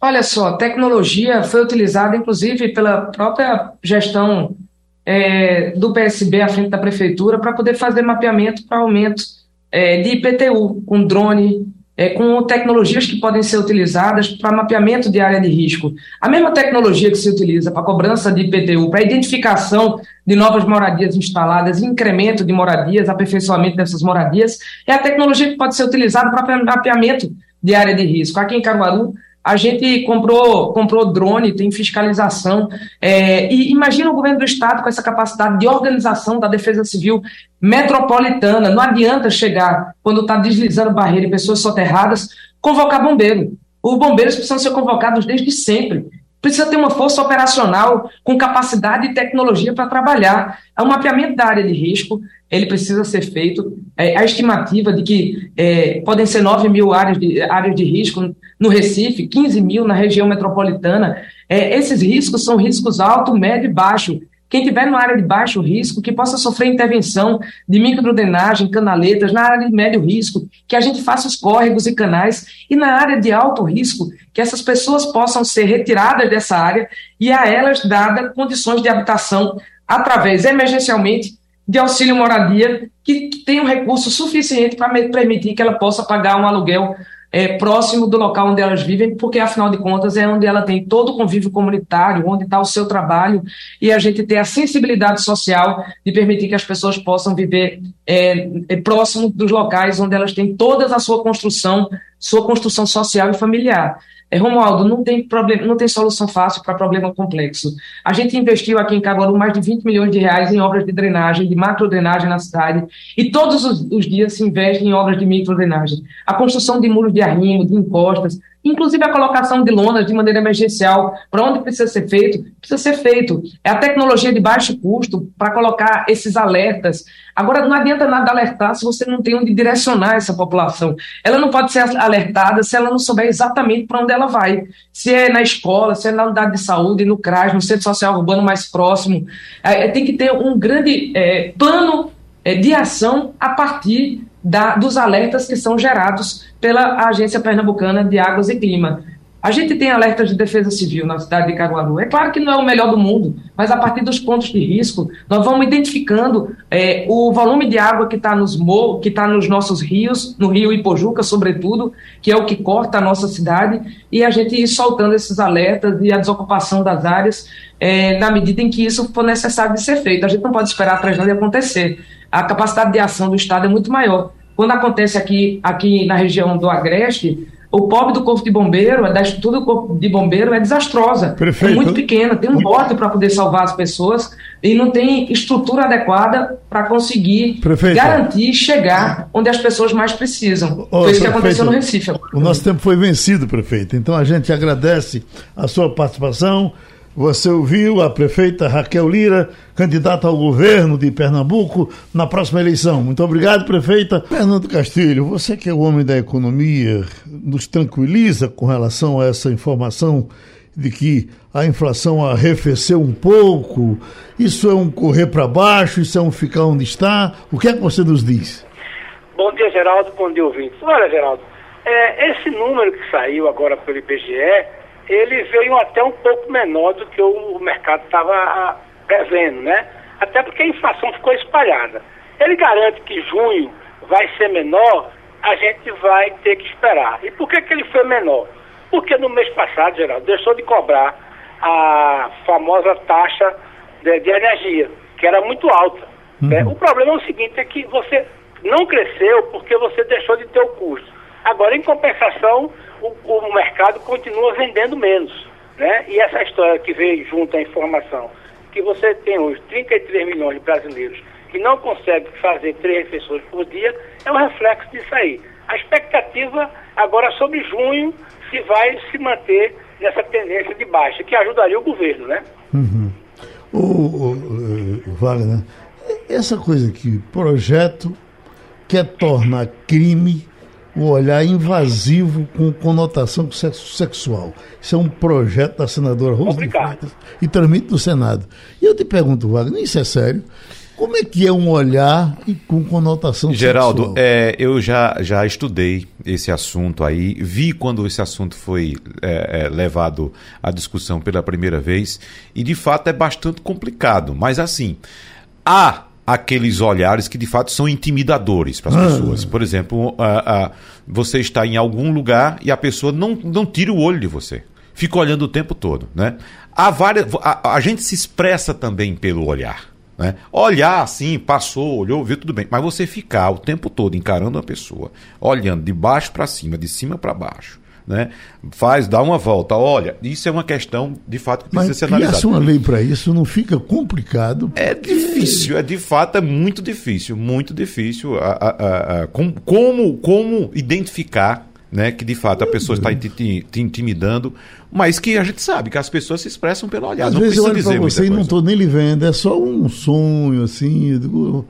Olha só, tecnologia foi utilizada, inclusive, pela própria gestão é, do PSB à frente da prefeitura para poder fazer mapeamento para aumento é, de IPTU, com drone, é, com tecnologias que podem ser utilizadas para mapeamento de área de risco. A mesma tecnologia que se utiliza para cobrança de IPTU, para identificação de novas moradias instaladas, incremento de moradias, aperfeiçoamento dessas moradias, é a tecnologia que pode ser utilizada para mapeamento de área de risco. Aqui em Caruaru, a gente comprou, comprou drone, tem fiscalização. É, e imagina o governo do estado com essa capacidade de organização da defesa civil metropolitana. Não adianta chegar, quando está deslizando barreira e pessoas soterradas, convocar bombeiro. Os bombeiros precisam ser convocados desde sempre. Precisa ter uma força operacional com capacidade e tecnologia para trabalhar. É um mapeamento da área de risco, ele precisa ser feito. É, a estimativa de que é, podem ser 9 mil áreas de, áreas de risco no Recife, 15 mil na região metropolitana. É, esses riscos são riscos alto, médio e baixo. Quem tiver na área de baixo risco, que possa sofrer intervenção de microdrenagem, canaletas, na área de médio risco, que a gente faça os córregos e canais, e na área de alto risco, que essas pessoas possam ser retiradas dessa área e a elas dadas condições de habitação através, emergencialmente, de auxílio moradia que, que tenha um recurso suficiente para permitir que ela possa pagar um aluguel é, próximo do local onde elas vivem, porque afinal de contas é onde ela tem todo o convívio comunitário, onde está o seu trabalho, e a gente ter a sensibilidade social de permitir que as pessoas possam viver é, é, próximo dos locais onde elas têm toda a sua construção, sua construção social e familiar. É, Romualdo, não tem, problema, não tem solução fácil para problema complexo. A gente investiu aqui em Caruaru mais de 20 milhões de reais em obras de drenagem, de macrodrenagem na cidade, e todos os, os dias se investe em obras de microdrenagem. A construção de muros de arrimo, de encostas, inclusive a colocação de lonas de maneira emergencial, para onde precisa ser feito, precisa ser feito. É a tecnologia de baixo custo para colocar esses alertas. Agora, não adianta nada alertar se você não tem onde direcionar essa população. Ela não pode ser alertada se ela não souber exatamente para onde ela vai. Se é na escola, se é na unidade de saúde, no CRAS, no centro social urbano mais próximo. É, tem que ter um grande é, plano é, de ação a partir da, dos alertas que são gerados pela Agência Pernambucana de Águas e Clima. A gente tem alertas de defesa civil na cidade de Caruaru. É claro que não é o melhor do mundo, mas a partir dos pontos de risco, nós vamos identificando é, o volume de água que está nos morros, que está nos nossos rios, no rio Ipojuca, sobretudo, que é o que corta a nossa cidade, e a gente ir soltando esses alertas e a desocupação das áreas é, na medida em que isso for necessário de ser feito. A gente não pode esperar a tragédia acontecer. A capacidade de ação do Estado é muito maior. Quando acontece aqui, aqui na região do Agreste, o pobre do Corpo de Bombeiro, da estrutura do Corpo de Bombeiro é desastrosa. É muito pequena, tem um bote para poder salvar as pessoas e não tem estrutura adequada para conseguir Prefeito. garantir chegar onde as pessoas mais precisam. Foi isso que aconteceu no Recife. O nosso tempo foi vencido, prefeito. Então a gente agradece a sua participação. Você ouviu a prefeita Raquel Lira, candidata ao governo de Pernambuco na próxima eleição. Muito obrigado, prefeita. Fernando Castilho, você que é o homem da economia, nos tranquiliza com relação a essa informação de que a inflação arrefeceu um pouco? Isso é um correr para baixo? Isso é um ficar onde está? O que é que você nos diz? Bom dia, Geraldo. Bom dia, ouvintes. Olha, Geraldo, é, esse número que saiu agora pelo IBGE ele veio até um pouco menor do que o mercado estava prevendo, né? Até porque a inflação ficou espalhada. Ele garante que junho vai ser menor, a gente vai ter que esperar. E por que, que ele foi menor? Porque no mês passado, Geraldo, deixou de cobrar a famosa taxa de, de energia, que era muito alta. Uhum. Né? O problema é o seguinte, é que você não cresceu porque você deixou de ter o custo. Agora, em compensação, o, o mercado continua vendendo menos. Né? E essa história que veio junto à informação, que você tem hoje 33 milhões de brasileiros que não conseguem fazer três refeições por dia, é um reflexo disso aí. A expectativa agora sobre junho se vai se manter nessa tendência de baixa, que ajudaria o governo, né? Uhum. O, o, o, Wagner, essa coisa aqui, projeto quer tornar crime o olhar invasivo com conotação sexual. Isso é um projeto da senadora Rosa de Freitas e tramite no Senado. E eu te pergunto, Wagner, isso é sério? Como é que é um olhar com conotação Geraldo, sexual? é, eu já, já estudei esse assunto aí, vi quando esse assunto foi é, é, levado à discussão pela primeira vez, e de fato é bastante complicado. Mas assim, há aqueles olhares que de fato são intimidadores para as ah. pessoas. Por exemplo, você está em algum lugar e a pessoa não, não tira o olho de você. Fica olhando o tempo todo. Né? Há várias, a, a gente se expressa também pelo olhar. Né? Olhar assim, passou, olhou, viu, tudo bem. Mas você ficar o tempo todo encarando a pessoa, olhando de baixo para cima, de cima para baixo, né? Faz, dá uma volta. Olha, isso é uma questão de fato que precisa Mas ser analisada. Mas uma lei para isso não fica complicado? É difícil, é de fato é muito difícil, muito difícil. A, a, a, com, como, como identificar né, que de fato a pessoa está te, te, te, intimidando, mas que a gente sabe que as pessoas se expressam pelo olhar. Às não vezes precisa eu olho dizer para você e não estou nem lhe vendo, é só um sonho assim. Eu digo,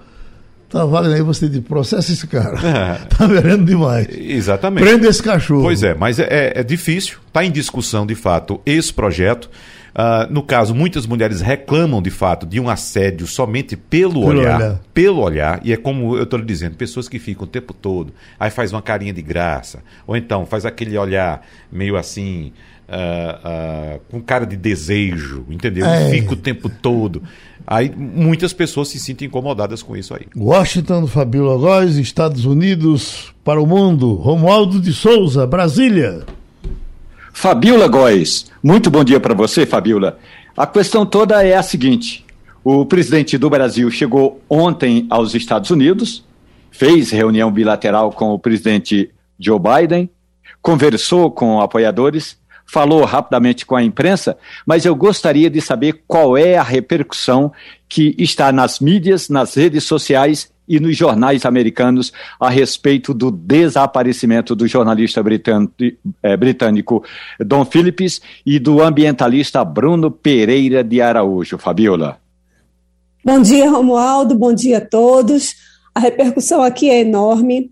Tá, Wagner, aí você diz, processa esse cara. É. Tá verendo demais. Exatamente. Prende esse cachorro. Pois é, mas é, é, é difícil, está em discussão de fato esse projeto. Uh, no caso, muitas mulheres reclamam de fato de um assédio somente pelo, Pelo olhar, olhar. Pelo olhar, e é como eu estou lhe dizendo, pessoas que ficam o tempo todo, aí faz uma carinha de graça, ou então faz aquele olhar meio assim. ah, ah, com cara de desejo, entendeu? É. Fica o tempo todo. Aí muitas pessoas se sentem incomodadas com isso aí. Washington, Fabíola Góes, Estados Unidos, para o mundo. Romualdo de Souza, Brasília. Fabiola Góes, muito bom dia para você, Fabiola. A questão toda é a seguinte: o presidente do Brasil chegou ontem aos Estados Unidos, fez reunião bilateral com o presidente Joe Biden, conversou com apoiadores, falou rapidamente com a imprensa, mas eu gostaria de saber qual é a repercussão que está nas mídias, nas redes sociais e nos jornais americanos a respeito do desaparecimento do jornalista britânico, eh, Don Phillips e do ambientalista Bruno Pereira de Araújo. Fabiola. Bom dia, Romualdo. Bom dia a todos. A repercussão aqui é enorme.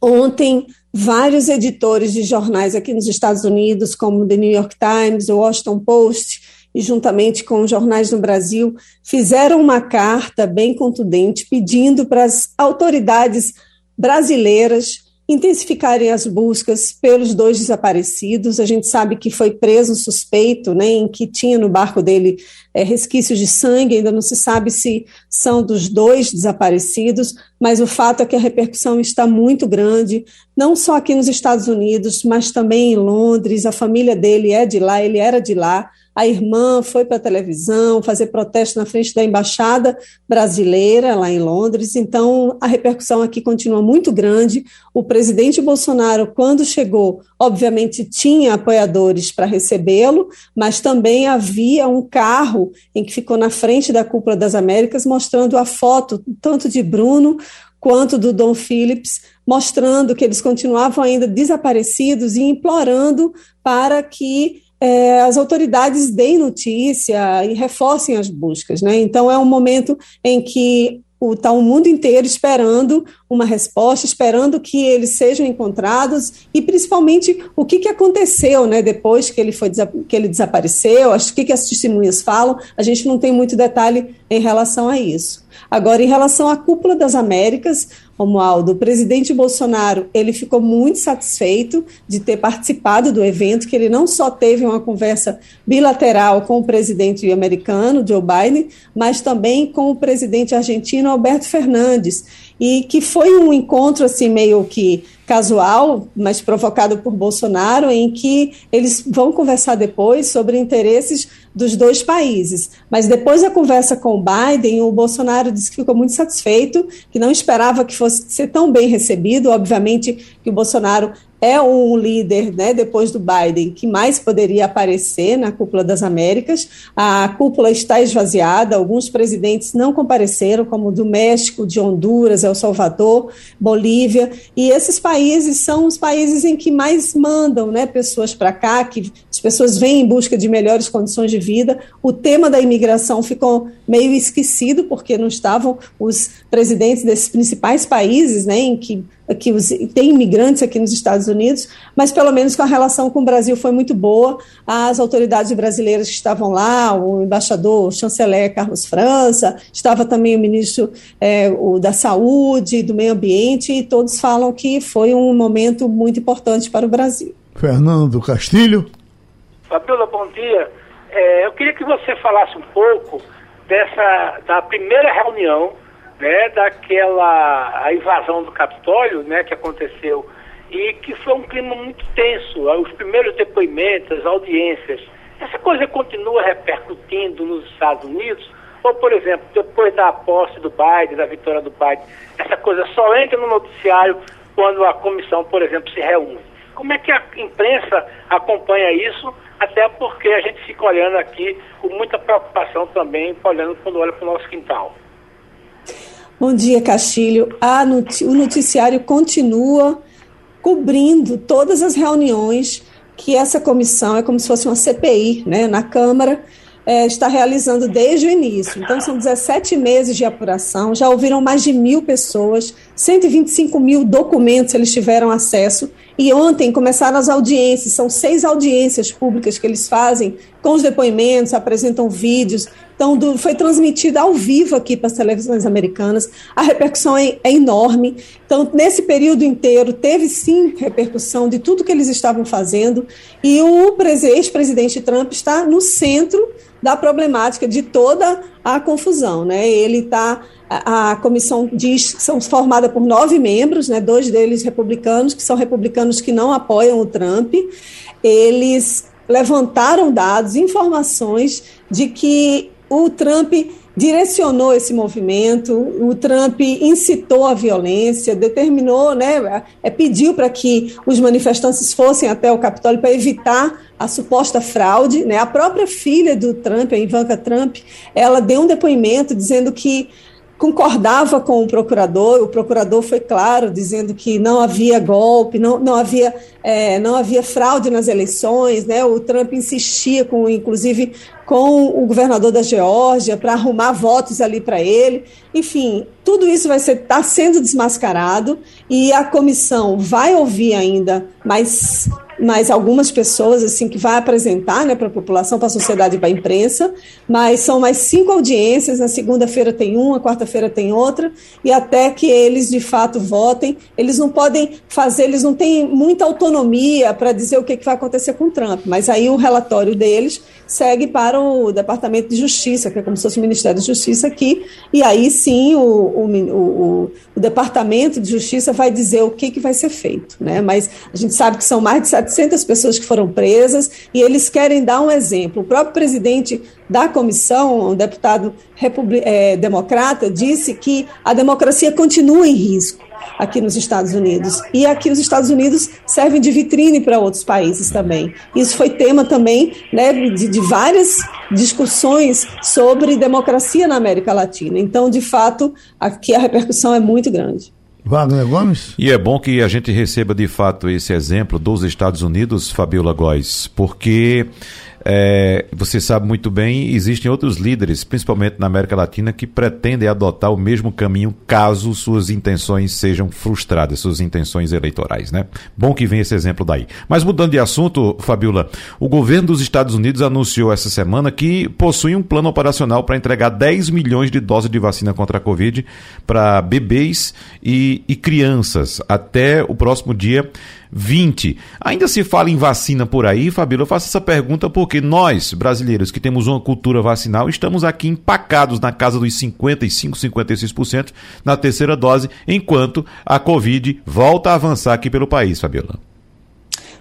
Ontem, vários editores de jornais aqui nos Estados Unidos, como The New York Times, o Washington Post, e juntamente com jornais no Brasil, fizeram uma carta bem contundente pedindo para as autoridades brasileiras intensificarem as buscas pelos dois desaparecidos. A gente sabe que foi preso um suspeito, né, em que tinha no barco dele é, resquícios de sangue, ainda não se sabe se são dos dois desaparecidos, mas o fato é que a repercussão está muito grande, não só aqui nos Estados Unidos, mas também em Londres. A família dele é de lá, ele era de lá. A irmã foi para a televisão fazer protesto na frente da embaixada brasileira lá em Londres. Então, a repercussão aqui continua muito grande. O presidente Bolsonaro, quando chegou, obviamente tinha apoiadores para recebê-lo, mas também havia um carro em que ficou na frente da Cúpula das Américas mostrando a foto tanto de Bruno quanto do Dom Phillips, mostrando que eles continuavam ainda desaparecidos e implorando para que é, as autoridades deem notícia e reforcem as buscas. Né? Então, é um momento em que está o mundo inteiro esperando uma resposta, esperando que eles sejam encontrados e principalmente o que, que aconteceu né, depois que ele, foi, que ele desapareceu, o que, que as testemunhas falam, a gente não tem muito detalhe em relação a isso. Agora, em relação à cúpula das Américas, Romualdo, o presidente Bolsonaro ele ficou muito satisfeito de ter participado do evento, que ele não só teve uma conversa bilateral com o presidente americano, Joe Biden, mas também com o presidente argentino, Alberto Fernandes, e que foi um encontro assim meio que casual, mas provocado por Bolsonaro, em que eles vão conversar depois sobre interesses dos dois países. Mas depois da conversa com o Biden, o Bolsonaro disse que ficou muito satisfeito, que não esperava que fosse ser tão bem recebido. Obviamente que o Bolsonaro é um líder, né, depois do Biden, que mais poderia aparecer na cúpula das Américas. A cúpula está esvaziada, alguns presidentes não compareceram, como do México, de Honduras, El Salvador, Bolívia, e esses países são os países em que mais mandam né, pessoas para cá, que as pessoas vêm em busca de melhores condições de vida. O tema da imigração ficou meio esquecido, porque não estavam os presidentes desses principais países, né, em que que os, tem imigrantes aqui nos Estados Unidos, mas pelo menos com a relação com o Brasil foi muito boa. As autoridades brasileiras que estavam lá, o embaixador, o chanceler Carlos França, estava também o ministro é, o da Saúde, do Meio Ambiente, e todos falam que foi um momento muito importante para o Brasil. Fernando Castilho. Fabiola, bom dia. É, eu queria que você falasse um pouco dessa da primeira reunião né, daquela a invasão do Capitólio, né, que aconteceu e que foi um clima muito tenso. Os primeiros depoimentos, as audiências, essa coisa continua repercutindo nos Estados Unidos. Ou, por exemplo, depois da posse do Biden, da vitória do Biden, essa coisa só entra no noticiário quando a comissão, por exemplo, se reúne. Como é que a imprensa acompanha isso? Até porque a gente fica olhando aqui com muita preocupação também, olhando quando olha para o nosso quintal. Bom dia, Castilho. O noticiário continua cobrindo todas as reuniões que essa comissão é como se fosse uma CPI, né, na Câmara. é, está realizando desde o início. Então, são 17 meses de apuração, já ouviram mais de mil pessoas, 125 mil documentos eles tiveram acesso. E ontem começaram as audiências, são seis audiências públicas que eles fazem com os depoimentos, apresentam vídeos. Então, do, foi transmitido ao vivo aqui para as televisões americanas. A repercussão é, é enorme. Então, nesse período inteiro, teve sim repercussão de tudo que eles estavam fazendo. E o ex-presidente Trump está no centro da problemática de toda a confusão. Né? Ele está. A, a comissão diz que são formada por nove membros, né, dois deles republicanos, que são republicanos que não apoiam o Trump. Eles levantaram dados, informações de que o Trump direcionou esse movimento, o Trump incitou a violência, determinou, né, é, pediu para que os manifestantes fossem até o Capitólio para evitar a suposta fraude. Né? A própria filha do Trump, a Ivanka Trump, ela deu um depoimento dizendo que concordava com o procurador, o procurador foi claro, dizendo que não havia golpe, não, não, havia, é, não havia fraude nas eleições, né? o Trump insistia, com, inclusive, com o governador da Geórgia para arrumar votos ali para ele. Enfim, tudo isso vai estar tá sendo desmascarado e a comissão vai ouvir ainda mais mais algumas pessoas assim que vai apresentar né, para a população, para a sociedade e para a imprensa, mas são mais cinco audiências, na segunda-feira tem uma, quarta-feira tem outra, e até que eles de fato votem, eles não podem fazer, eles não têm muita autonomia para dizer o que, que vai acontecer com Trump, mas aí o relatório deles segue para o Departamento de Justiça, que é como se fosse o Ministério da Justiça aqui, e aí sim o, o, o, o Departamento de Justiça vai dizer o que, que vai ser feito, né? mas a gente sabe que são mais de 700 pessoas que foram presas e eles querem dar um exemplo. O próprio presidente da comissão, um deputado é, democrata, disse que a democracia continua em risco aqui nos Estados Unidos. E aqui os Estados Unidos servem de vitrine para outros países também. Isso foi tema também né, de, de várias discussões sobre democracia na América Latina. Então, de fato, aqui a repercussão é muito grande. Wagner Gomes? E é bom que a gente receba de fato esse exemplo dos Estados Unidos, Fabiola Góes, porque é, você sabe muito bem, existem outros líderes, principalmente na América Latina, que pretendem adotar o mesmo caminho caso suas intenções sejam frustradas, suas intenções eleitorais, né? Bom que vem esse exemplo daí. Mas mudando de assunto, Fabiola, o governo dos Estados Unidos anunciou essa semana que possui um plano operacional para entregar 10 milhões de doses de vacina contra a Covid para bebês e, e crianças até o próximo dia 20. Ainda se fala em vacina por aí, Fabíola, eu faço essa pergunta porque nós, brasileiros, que temos uma cultura vacinal, estamos aqui empacados na casa dos 55, 56% na terceira dose, enquanto a Covid volta a avançar aqui pelo país, Fabíola.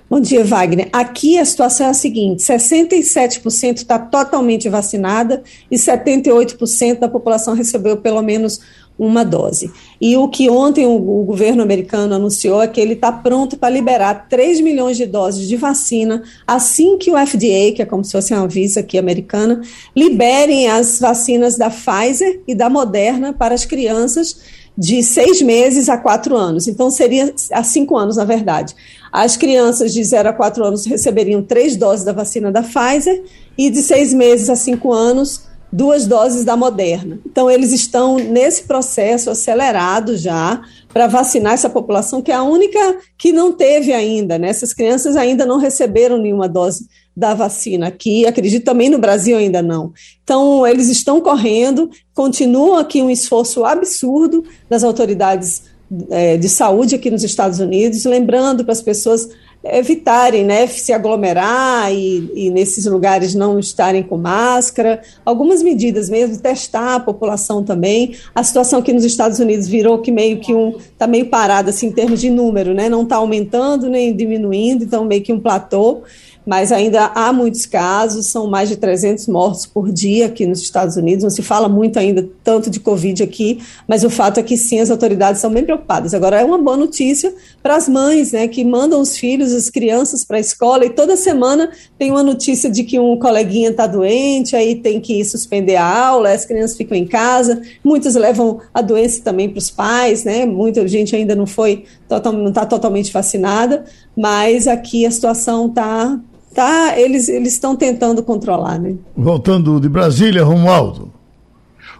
Bom dia, Wagner. Aqui a situação é a seguinte: 67% está totalmente vacinada e 78% da população recebeu pelo menos uma dose. E o que ontem o, o governo americano anunciou é que ele está pronto para liberar 3 milhões de doses de vacina assim que o FDA, que é como se fosse uma visa aqui americana, liberem as vacinas da Pfizer e da Moderna para as crianças de seis meses a quatro anos. Então, seria a cinco anos, na verdade. As crianças de 0 a 4 anos receberiam três doses da vacina da Pfizer e de seis meses a cinco anos duas doses da Moderna. Então, eles estão nesse processo acelerado já para vacinar essa população, que é a única que não teve ainda, né? Essas crianças ainda não receberam nenhuma dose da vacina aqui, acredito também no Brasil ainda não. Então, eles estão correndo, continua aqui um esforço absurdo das autoridades é, de saúde aqui nos Estados Unidos, lembrando para as pessoas evitarem né, se aglomerar e, e, nesses lugares não estarem com máscara, algumas medidas mesmo, testar a população também. A situação aqui nos Estados Unidos virou que meio que um, está meio parada assim, em termos de número, né? não está aumentando nem diminuindo, então meio que um platô mas ainda há muitos casos, são mais de 300 mortos por dia aqui nos Estados Unidos, não se fala muito ainda tanto de Covid aqui, mas o fato é que sim, as autoridades são bem preocupadas. Agora, é uma boa notícia para as mães, né, que mandam os filhos, as crianças para a escola, e toda semana tem uma notícia de que um coleguinha está doente, aí tem que suspender a aula, as crianças ficam em casa, muitos levam a doença também para os pais, né, muita gente ainda não foi, não está totalmente vacinada, mas aqui a situação está tá, eles estão tentando controlar, né? Voltando de Brasília, Romualdo.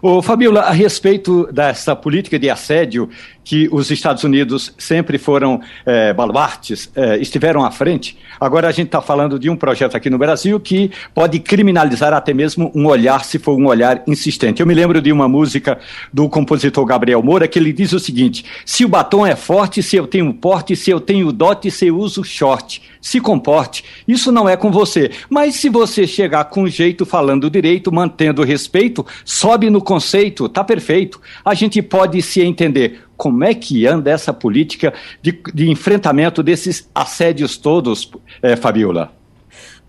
Ô, Fabiola, a respeito dessa política de assédio que os Estados Unidos sempre foram é, baluartes, é, estiveram à frente. Agora a gente está falando de um projeto aqui no Brasil que pode criminalizar até mesmo um olhar, se for um olhar insistente. Eu me lembro de uma música do compositor Gabriel Moura que ele diz o seguinte: se o batom é forte, se eu tenho porte, se eu tenho dote, se eu uso short, se comporte. Isso não é com você. Mas se você chegar com jeito, falando direito, mantendo respeito, sobe no conceito, tá perfeito. A gente pode se entender como é que anda essa política de, de enfrentamento desses assédios todos, é, Fabiola?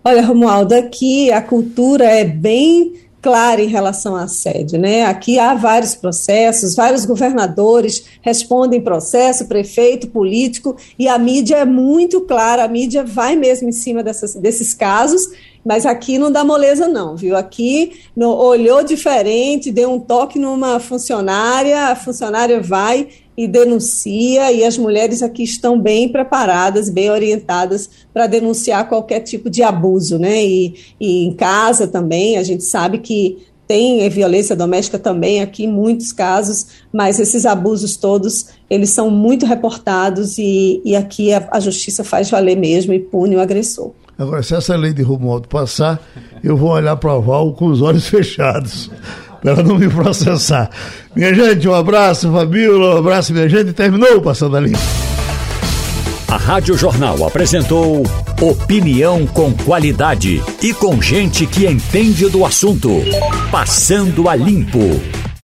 Olha, Romualdo, aqui a cultura é bem clara em relação à assédio, né? Aqui há vários processos, vários governadores respondem processo, prefeito, político, e a mídia é muito clara, a mídia vai mesmo em cima dessas, desses casos, mas aqui não dá moleza não, viu? Aqui no, olhou diferente, deu um toque numa funcionária, a funcionária vai e denuncia, e as mulheres aqui estão bem preparadas, bem orientadas para denunciar qualquer tipo de abuso, né? E, e em casa também, a gente sabe que tem violência doméstica também aqui, muitos casos, mas esses abusos todos, eles são muito reportados e, e aqui a, a justiça faz valer mesmo e pune o agressor. Agora, se essa lei de Romualdo passar, eu vou olhar para o Val com os olhos fechados para não me processar. Minha gente, um abraço, Fabíola, um abraço, minha gente. Terminou Passando a Limpo. A Rádio Jornal apresentou opinião com qualidade e com gente que entende do assunto. Passando a Limpo.